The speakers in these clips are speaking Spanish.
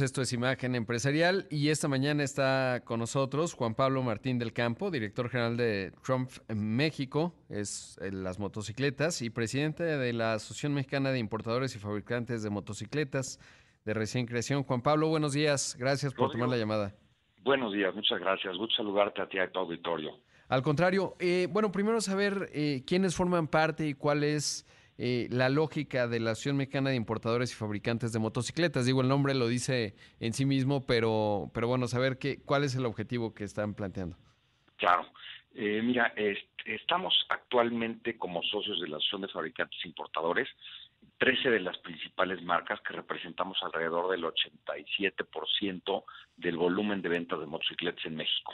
Esto es Imagen Empresarial y esta mañana está con nosotros Juan Pablo Martín del Campo, director general de Trump en México, es las motocicletas y presidente de la Asociación Mexicana de Importadores y Fabricantes de Motocicletas de recién creación. Juan Pablo, buenos días, gracias por tomar la llamada. Buenos días, muchas gracias, gusto saludarte a ti y a tu auditorio. Al contrario, eh, bueno, primero saber eh, quiénes forman parte y cuál es eh, la lógica de la Asociación Mexicana de Importadores y Fabricantes de Motocicletas. Digo, el nombre lo dice en sí mismo, pero, pero bueno, saber qué, cuál es el objetivo que están planteando. Claro. Eh, mira, estamos actualmente como socios de la Asociación de Fabricantes e Importadores, 13 de las principales marcas que representamos alrededor del 87% del volumen de ventas de motocicletas en México.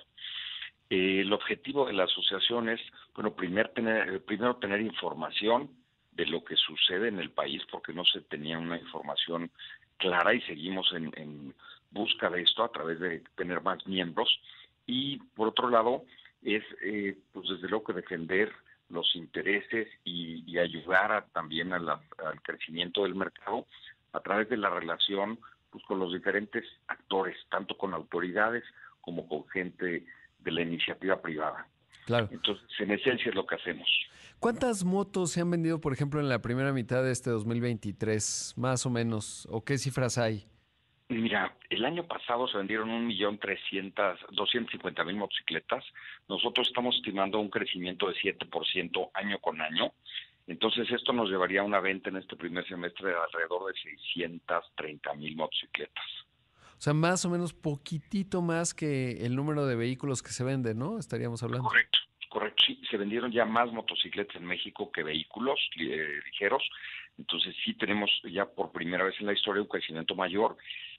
Eh, el objetivo de la asociación es, bueno, primero tener, primero tener información de lo que sucede en el país porque no se tenía una información clara y seguimos en, busca de esto a través de tener más miembros. Y por otro lado es eh, pues desde luego que defender los intereses y, ayudar también al crecimiento del mercado a través de la relación pues con los diferentes actores tanto con autoridades como con gente de la iniciativa privada claro entonces en esencia es lo que hacemos ¿Cuántas motos se han vendido, por ejemplo, en la primera mitad de este 2023, más o menos? ¿O qué cifras hay? Mira, el año pasado se vendieron un millón trescientas, doscientos cincuenta mil motocicletas. Nosotros estamos estimando un crecimiento de 7% año con año. Entonces esto nos llevaría a una venta en este primer semestre de alrededor de 630 mil motocicletas. O sea, más o menos poquitito más que el número de vehículos que se venden, ¿no? Estaríamos hablando. Correcto. Correcto, sí, se vendieron ya más motocicletas en México que vehículos eh, ligeros, entonces sí tenemos ya por primera vez en la historia un crecimiento mayor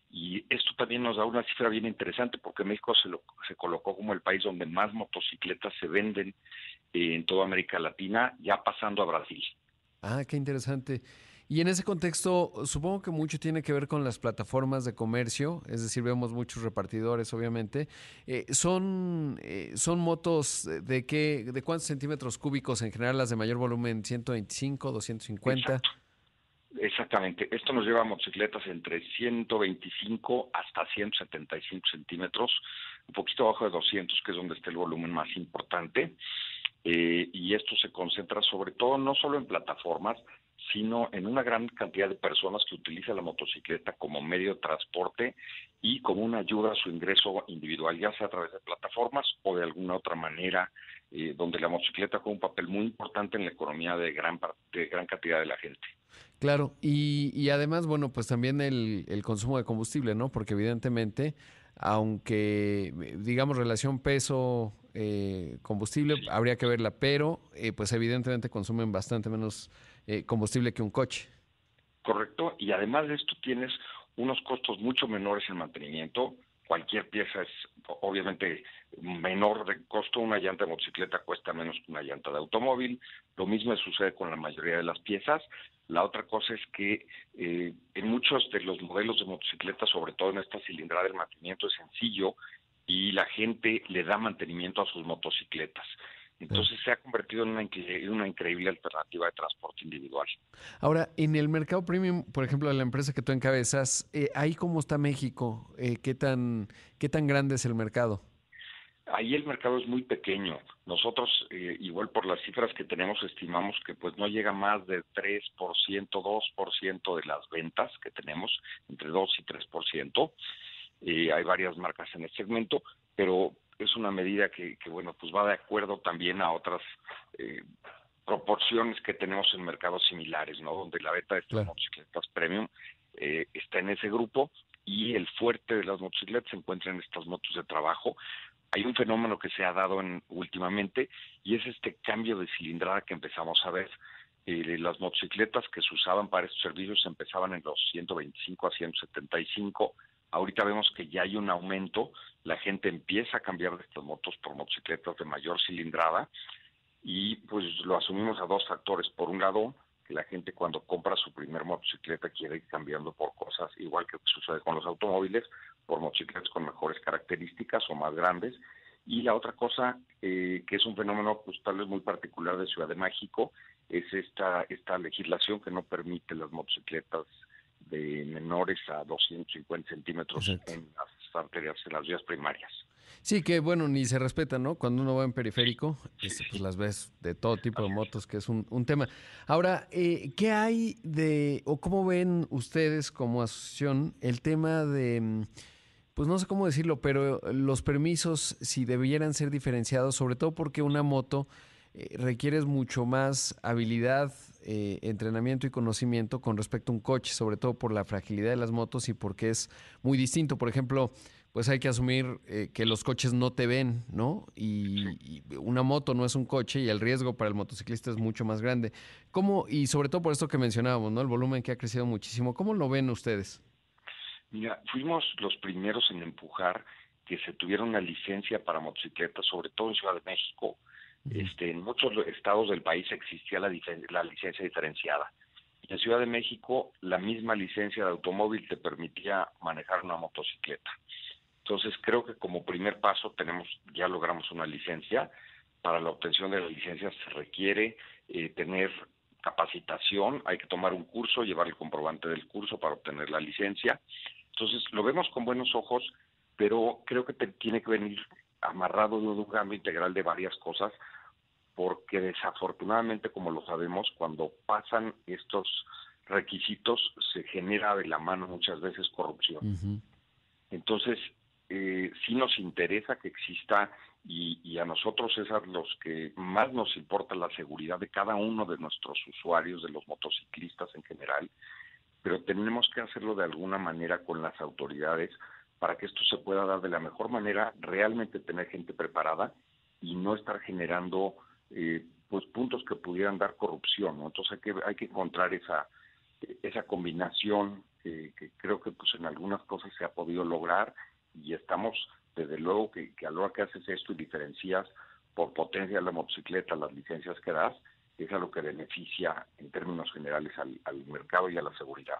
y esto también nos da una cifra bien interesante porque México se, lo, se colocó como el país donde más motocicletas se venden eh, en toda América Latina, ya pasando a Brasil. Ah, qué interesante. Y en ese contexto, supongo que mucho tiene que ver con las plataformas de comercio, es decir, vemos muchos repartidores, obviamente. Eh, son, eh, ¿Son motos de qué, de cuántos centímetros cúbicos en general las de mayor volumen? ¿125, 250? Exactamente. Esto nos lleva a motocicletas entre 125 hasta 175 centímetros, un poquito abajo de 200, que es donde está el volumen más importante. Eh, y esto se concentra sobre todo no solo en plataformas, sino en una gran cantidad de personas que utilizan la motocicleta como medio de transporte y como una ayuda a su ingreso individual, ya sea a través de plataformas o de alguna otra manera, eh, donde la motocicleta juega un papel muy importante en la economía de gran, de gran cantidad de la gente. Claro, y, y además, bueno, pues también el, el consumo de combustible, ¿no? Porque evidentemente, aunque digamos relación peso eh, combustible, habría que verla, pero eh, pues evidentemente consumen bastante menos eh, combustible que un coche. Correcto, y además de esto tienes unos costos mucho menores en mantenimiento. Cualquier pieza es obviamente menor de costo. Una llanta de motocicleta cuesta menos que una llanta de automóvil. Lo mismo sucede con la mayoría de las piezas. La otra cosa es que eh, en muchos de los modelos de motocicletas, sobre todo en esta cilindrada, el mantenimiento es sencillo y la gente le da mantenimiento a sus motocicletas. Entonces se ha convertido en una, increíble alternativa de transporte individual. Ahora, en el mercado premium, por ejemplo, de la empresa que tú encabezas, eh, ¿ahí cómo está México? Eh, ¿qué, tan, ¿Qué tan grande es el mercado? Ahí el mercado es muy pequeño. Nosotros, eh, igual por las cifras que tenemos, estimamos que pues no llega más de 3%, 2% de las ventas que tenemos, entre 2 y 3%. Eh, hay varias marcas en el segmento, pero es una medida que, bueno, pues va de acuerdo también a otras eh, proporciones que tenemos en mercados similares, ¿no? Donde la venta de estas motocicletas premium eh, está en ese grupo y el fuerte de las motocicletas se encuentra en estas motos de trabajo. Hay un fenómeno que se ha dado en, últimamente y es este cambio de cilindrada que empezamos a ver. Eh, las motocicletas que se usaban para estos servicios empezaban en los 125 a 175 Ahorita vemos que ya hay un aumento, la gente empieza a cambiar de estas motos por motocicletas de mayor cilindrada y pues lo asumimos a dos factores. Por un lado, que la gente cuando compra su primer motocicleta quiere ir cambiando por cosas, igual que sucede con los automóviles, por motocicletas con mejores características o más grandes. Y la otra cosa, eh, que es un fenómeno pues tal vez muy particular de Ciudad de México, es esta, esta legislación que no permite las motocicletas de menores a 250 centímetros en las arterias, en las vías primarias. Sí, que bueno, ni se respeta, ¿no? Cuando uno va en periférico, este, pues las ves de todo tipo de motos, que es un, tema. Ahora, eh, ¿qué hay de, o cómo ven ustedes como asociación el tema de, mm, pues no sé cómo decirlo, pero los permisos, si debieran ser diferenciados, sobre todo porque una moto eh, requiere mucho más habilidad, eh, entrenamiento y conocimiento con respecto a un coche, sobre todo por la fragilidad de las motos y porque es muy distinto. Por ejemplo, pues hay que asumir eh, que los coches no te ven, ¿no? Y, una moto no es un coche y el riesgo para el motociclista es mucho más grande. ¿Cómo, y sobre todo por esto que mencionábamos, ¿no? El volumen que ha crecido muchísimo, ¿cómo lo ven ustedes? Mira, fuimos los primeros en empujar que se tuviera una licencia para motocicletas, sobre todo en Ciudad de México. Este, en muchos estados del país existía la, licencia diferenciada. En Ciudad de México, la misma licencia de automóvil te permitía manejar una motocicleta. Entonces creo que como primer paso tenemos, ya logramos una licencia. Para la obtención de la licencia se requiere eh, tener capacitación, hay que tomar un curso, llevar el comprobante del curso para obtener la licencia. Entonces lo vemos con buenos ojos, pero creo que tiene que venir amarrado de un cambio integral de varias cosas, porque desafortunadamente, como lo sabemos, cuando pasan estos requisitos se genera de la mano muchas veces corrupción. Entonces, eh, sí nos interesa que exista y, a nosotros es a los que más nos importa la seguridad de cada uno de nuestros usuarios, de los motociclistas en general, pero tenemos que hacerlo de alguna manera con las autoridades para que esto se pueda dar de la mejor manera, realmente tener gente preparada y no estar generando eh, pues puntos que pudieran dar corrupción. Entonces hay que, hay que encontrar esa, esa combinación que creo que pues en algunas cosas se ha podido lograr y estamos, desde luego, que, a lo que haces esto y diferencias por potencia de la motocicleta las licencias que das, es a lo que beneficia en términos generales al, mercado y a la seguridad.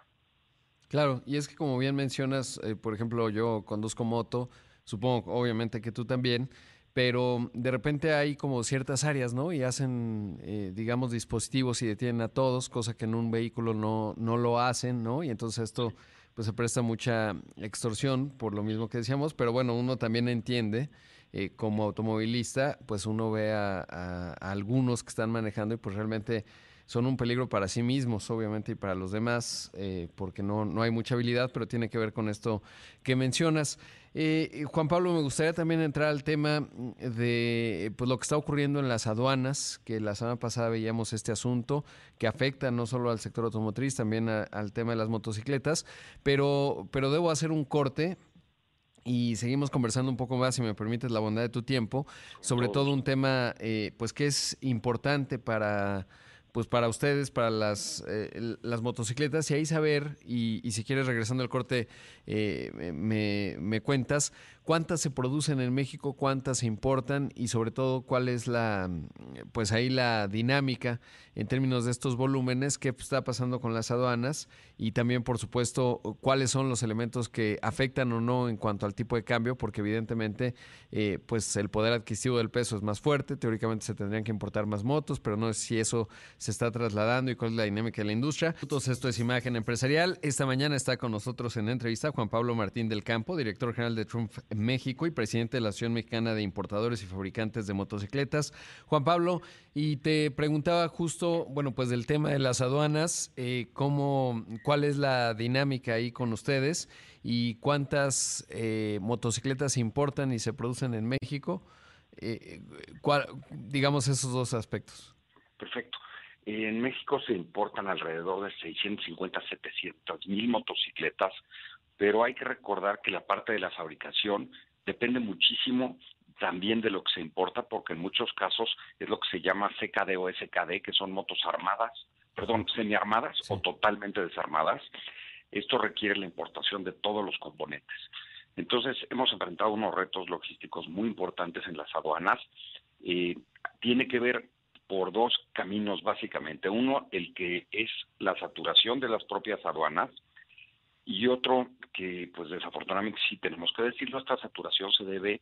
Claro, y es que como bien mencionas, eh, por ejemplo, yo conduzco moto, supongo obviamente que tú también, pero de repente hay como ciertas áreas, ¿no? Y hacen, eh, digamos, dispositivos y detienen a todos, cosa que en un vehículo no, no lo hacen, ¿no? Y entonces esto pues se presta mucha extorsión por lo mismo que decíamos, pero bueno, uno también entiende eh, como automovilista, pues uno ve a, algunos que están manejando y pues realmente son un peligro para sí mismos, obviamente, y para los demás, eh, porque no, no hay mucha habilidad, pero tiene que ver con esto que mencionas. Eh, Juan Pablo, me gustaría también entrar al tema de pues, lo que está ocurriendo en las aduanas, que la semana pasada veíamos este asunto que afecta no solo al sector automotriz, también al tema de las motocicletas, pero, pero debo hacer un corte y seguimos conversando un poco más, si me permites la bondad de tu tiempo, sobre todo un tema eh, pues que es importante para pues para ustedes, para las, eh, las motocicletas, y ahí saber, y, y si quieres regresando al corte, eh, me, me, cuentas cuántas se producen en México, cuántas se importan y sobre todo cuál es la, pues ahí la dinámica en términos de estos volúmenes, qué está pasando con las aduanas y también, por supuesto, cuáles son los elementos que afectan o no en cuanto al tipo de cambio, porque evidentemente, eh, pues el poder adquisitivo del peso es más fuerte, teóricamente se tendrían que importar más motos, pero no sé si eso se está trasladando y cuál es la dinámica de la industria. Entonces, esto es Imagen Empresarial. Esta mañana está con nosotros en entrevista Juan Pablo Martín del Campo, director general de Trump México y presidente de la Asociación Mexicana de Importadores y Fabricantes de Motocicletas. Juan Pablo, y te preguntaba justo, bueno, pues del tema de las aduanas, eh, cómo, cuál es la dinámica ahí con ustedes y cuántas eh, motocicletas importan y se producen en México. Eh, digamos esos dos aspectos. Perfecto. En México se importan alrededor de 650, 700 mil motocicletas, pero hay que recordar que la parte de la fabricación depende muchísimo también de lo que se importa, porque en muchos casos es lo que se llama CKD o SKD, que son motos armadas, perdón, semiarmadas o totalmente desarmadas. Esto requiere la importación de todos los componentes. Entonces, hemos enfrentado unos retos logísticos muy importantes en las aduanas. Eh, tiene que ver por dos caminos básicamente. Uno, el que es la saturación de las propias aduanas, y otro que pues desafortunadamente sí tenemos que decirlo, esta saturación se debe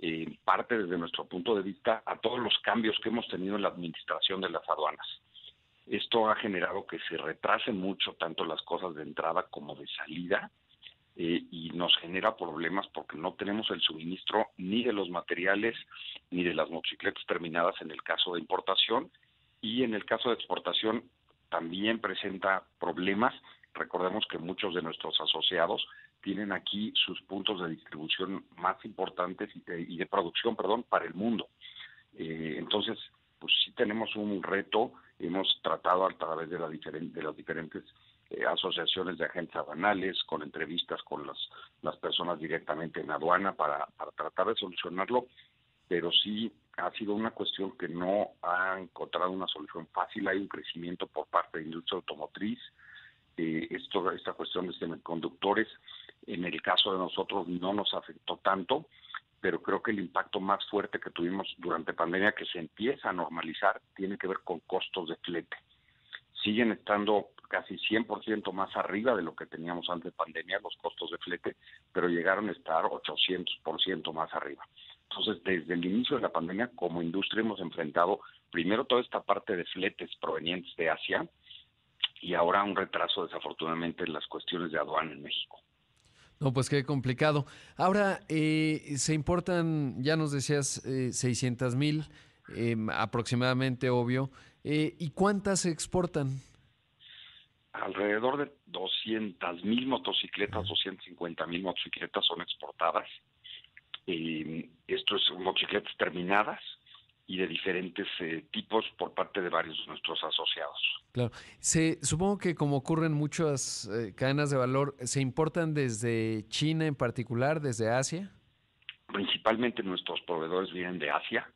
en parte desde nuestro punto de vista a todos los cambios que hemos tenido en la administración de las aduanas. Esto ha generado que se retrasen mucho tanto las cosas de entrada como de salida eh, y nos genera problemas porque no tenemos el suministro ni de los materiales ni de las motocicletas terminadas en el caso de importación y en el caso de exportación también presenta problemas. Recordemos que muchos de nuestros asociados tienen aquí sus puntos de distribución más importantes y de, producción, perdón, para el mundo. Eh, entonces, pues sí tenemos un reto, hemos tratado a través de, la las diferentes eh, asociaciones de agentes aduanales, con entrevistas con las, las personas directamente en aduana para, para tratar de solucionarlo, pero sí ha sido una cuestión que no ha encontrado una solución fácil. Hay un crecimiento por parte de la industria automotriz. Eh, esto, esta cuestión de semiconductores, en el caso de nosotros no nos afectó tanto, pero creo que el impacto más fuerte que tuvimos durante pandemia, que se empieza a normalizar, tiene que ver con costos de flete. Siguen estando casi 100% más arriba de lo que teníamos antes de pandemia los costos de flete, pero llegaron a estar 800% más arriba. Entonces, desde el inicio de la pandemia, como industria hemos enfrentado primero toda esta parte de fletes provenientes de Asia y ahora un retraso desafortunadamente en las cuestiones de aduana en México. No, pues qué complicado. Ahora, eh, se importan, ya nos decías, eh, 600 mil em, aproximadamente, obvio. Eh, ¿Y cuántas se exportan? Alrededor de 200 mil motocicletas, 250 mil motocicletas son exportadas eh, esto es motocicletas terminadas y de diferentes eh, tipos por parte de varios de nuestros asociados. Claro. Se, supongo que como ocurren muchas eh, cadenas de valor, ¿se importan desde China en particular, desde Asia? Principalmente nuestros proveedores vienen de Asia,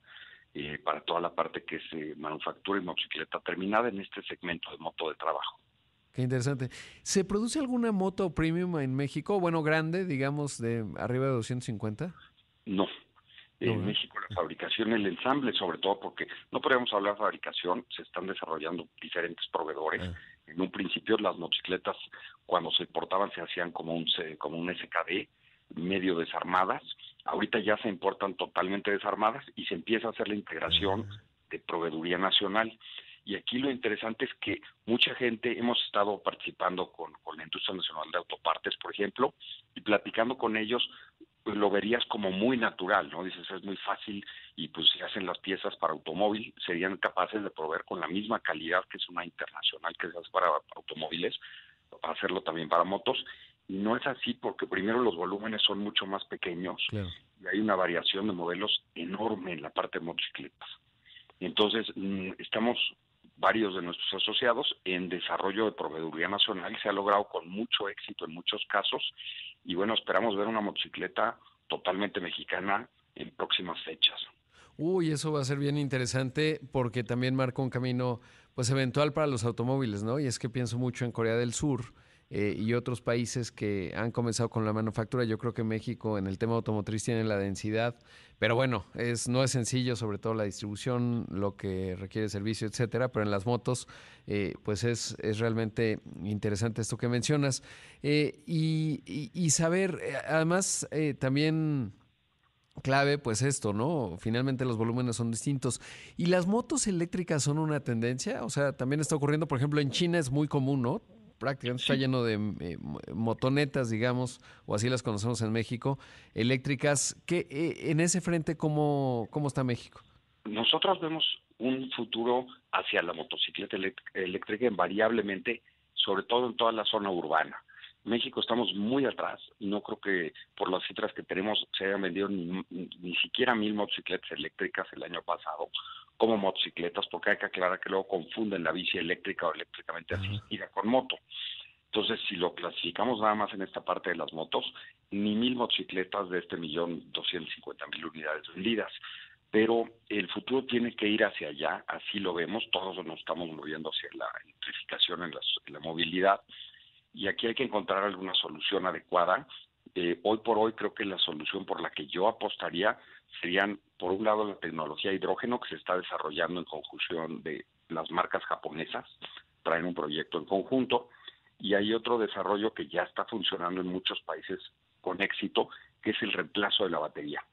eh, para toda la parte que es manufactura y motocicleta terminada en este segmento de moto de trabajo. Qué interesante. ¿Se produce alguna moto premium en México? Bueno, grande, digamos, de arriba de 250? No. En México la fabricación, el ensamble sobre todo, porque no podríamos hablar de fabricación, se están desarrollando diferentes proveedores. Ah. En un principio las motocicletas cuando se importaban se hacían como un, como un SKD, medio desarmadas. Ahorita ya se importan totalmente desarmadas y se empieza a hacer la integración ah. de proveeduría nacional. Y aquí lo interesante es que mucha gente hemos estado participando con, con la industria nacional de autopartes, por ejemplo, y platicando con ellos pues lo verías como muy natural, ¿no? Dices, es muy fácil y pues si hacen las piezas para automóvil, serían capaces de proveer con la misma calidad que es una internacional que se hace para automóviles, hacerlo también para motos. Y no es así porque primero los volúmenes son mucho más pequeños y hay una variación de modelos enorme en la parte de motocicletas. Entonces, mm, estamos varios de nuestros asociados en desarrollo de proveeduría nacional, se ha logrado con mucho éxito en muchos casos y bueno, esperamos ver una motocicleta totalmente mexicana en próximas fechas. Uy, eso va a ser bien interesante porque también marca un camino pues eventual para los automóviles, ¿no? Y es que pienso mucho en Corea del Sur, eh, y otros países que han comenzado con la manufactura. Yo creo que México en el tema automotriz tiene la densidad, pero bueno, es, no es sencillo, sobre todo la distribución, lo que requiere servicio, etcétera. Pero en las motos, eh, pues es, es realmente interesante esto que mencionas. Eh, y, y, saber, además, también clave, pues esto, ¿no? Finalmente los volúmenes son distintos. ¿Y las motos eléctricas son una tendencia? O sea, también está ocurriendo, por ejemplo, en China es muy común, ¿no? Prácticamente está lleno de eh, motonetas, digamos, o así las conocemos en México, eléctricas. ¿Qué, eh, en ese frente, ¿cómo, ¿cómo está México? Nosotros vemos un futuro hacia la motocicleta eléctrica invariablemente, sobre todo en toda la zona urbana. México estamos muy atrás y no creo que por las cifras que tenemos se hayan vendido ni, ni siquiera mil motocicletas eléctricas el año pasado como motocicletas, porque hay que aclarar que luego confunden la bici eléctrica o eléctricamente asistida con moto. Entonces, si lo clasificamos nada más en esta parte de las motos, ni mil motocicletas de este millón doscientos cincuenta mil unidades vendidas. Pero el futuro tiene que ir hacia allá, así lo vemos, todos nos estamos moviendo hacia la electrificación en, en la movilidad y aquí hay que encontrar alguna solución adecuada. Eh, hoy por hoy creo que la solución por la que yo apostaría serían, por un lado, la tecnología hidrógeno que se está desarrollando en conjunción de las marcas japonesas, traen un proyecto en conjunto, y hay otro desarrollo que ya está funcionando en muchos países con éxito, que es el reemplazo de la batería.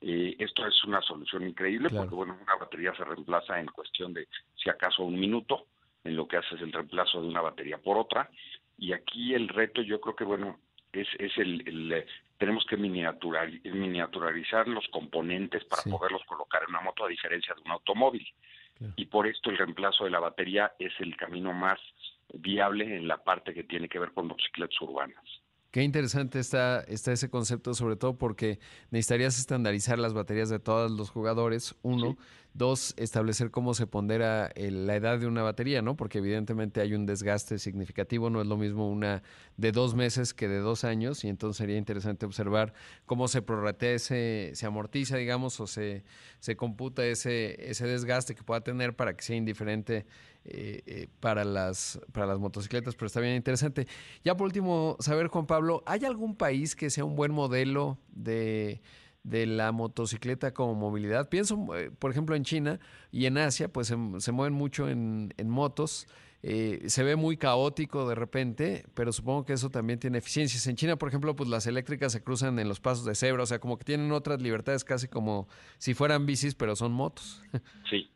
Eh, esto es una solución increíble porque, bueno, una batería se reemplaza en cuestión de, si acaso, un minuto, en lo que hace es el reemplazo de una batería por otra. Y aquí el reto yo creo que, bueno, es, es el, tenemos que miniaturizar los componentes para poderlos colocar en una moto a diferencia de un automóvil. Y por esto el reemplazo de la batería es el camino más viable en la parte que tiene que ver con motocicletas urbanas. Qué interesante está, está ese concepto, sobre todo porque necesitarías estandarizar las baterías de todos los jugadores, uno. Dos, establecer cómo se pondera la edad de una batería, ¿no? Porque evidentemente hay un desgaste significativo, no es lo mismo una de dos meses que de dos años, y entonces sería interesante observar cómo se prorratea ese, se amortiza, digamos, o se, se computa ese, ese desgaste que pueda tener para que sea indiferente eh, eh, para, las, para las motocicletas, pero está bien interesante. Ya por último, saber, Juan Pablo, ¿hay algún país que sea un buen modelo de, la motocicleta como movilidad? Pienso, eh, por ejemplo, en China y en Asia, pues se, mueven mucho en, motos. se ve muy caótico de repente, pero supongo que eso también tiene eficiencias. En China, por ejemplo, pues las eléctricas se cruzan en los pasos de cebra, o sea, como que tienen otras libertades casi como si fueran bicis, pero son motos. Sí,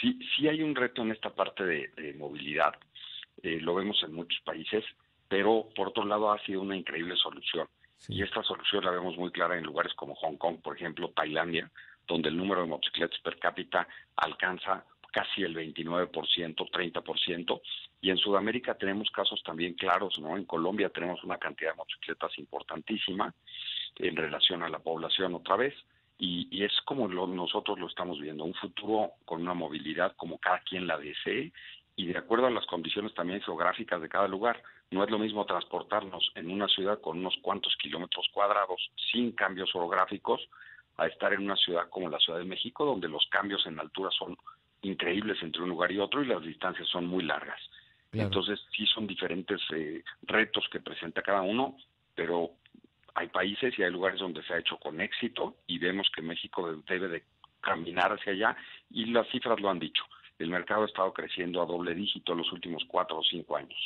sí, sí hay un reto en esta parte de, movilidad, eh, lo vemos en muchos países, pero por otro lado ha sido una increíble solución. Y esta solución la vemos muy clara en lugares como Hong Kong, por ejemplo, Tailandia, donde el número de motocicletas per cápita alcanza casi el 29%, 30%, y en Sudamérica tenemos casos también claros, ¿no? En Colombia tenemos una cantidad de motocicletas importantísima en relación a la población otra vez, y, es como nosotros lo estamos viendo, un futuro con una movilidad como cada quien la desee y de acuerdo a las condiciones también geográficas de cada lugar. No es lo mismo transportarnos en una ciudad con unos cuantos kilómetros cuadrados sin cambios orográficos a estar en una ciudad como la Ciudad de México, donde los cambios en altura son increíbles entre un lugar y otro y las distancias son muy largas. Entonces sí son diferentes eh, retos que presenta cada uno, pero hay países y hay lugares donde se ha hecho con éxito y vemos que México debe de caminar hacia allá y las cifras lo han dicho. El mercado ha estado creciendo a doble dígito en los últimos cuatro o cinco años.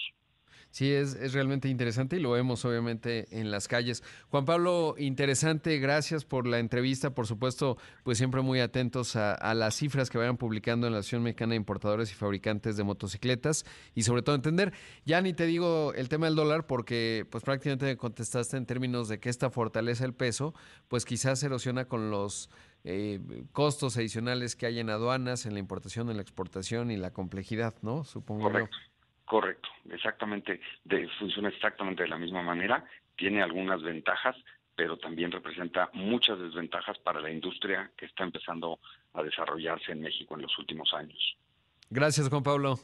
Sí, es, es, realmente interesante y lo vemos obviamente en las calles. Juan Pablo, interesante, gracias por la entrevista. Por supuesto, pues siempre muy atentos a, las cifras que vayan publicando en la Asociación Mexicana de Importadores y Fabricantes de Motocicletas y sobre todo entender, ya ni te digo el tema del dólar porque pues prácticamente contestaste en términos de que esta fortaleza el peso, pues quizás erosiona con los eh, costos adicionales que hay en aduanas, en la importación, en la exportación y la complejidad, ¿no? Supongo Correcto. Correcto, exactamente, funciona exactamente de la misma manera, tiene algunas ventajas, pero también representa muchas desventajas para la industria que está empezando a desarrollarse en México en los últimos años. Gracias, Juan Pablo.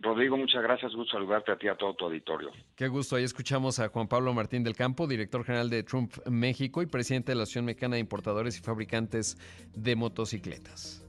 Rodrigo, muchas gracias. Gusto saludarte a ti y a todo tu auditorio. Qué gusto. Ahí escuchamos a Juan Pablo Martín del Campo, director general de Trump México y presidente de la Asociación Mexicana de Importadores y Fabricantes de Motocicletas.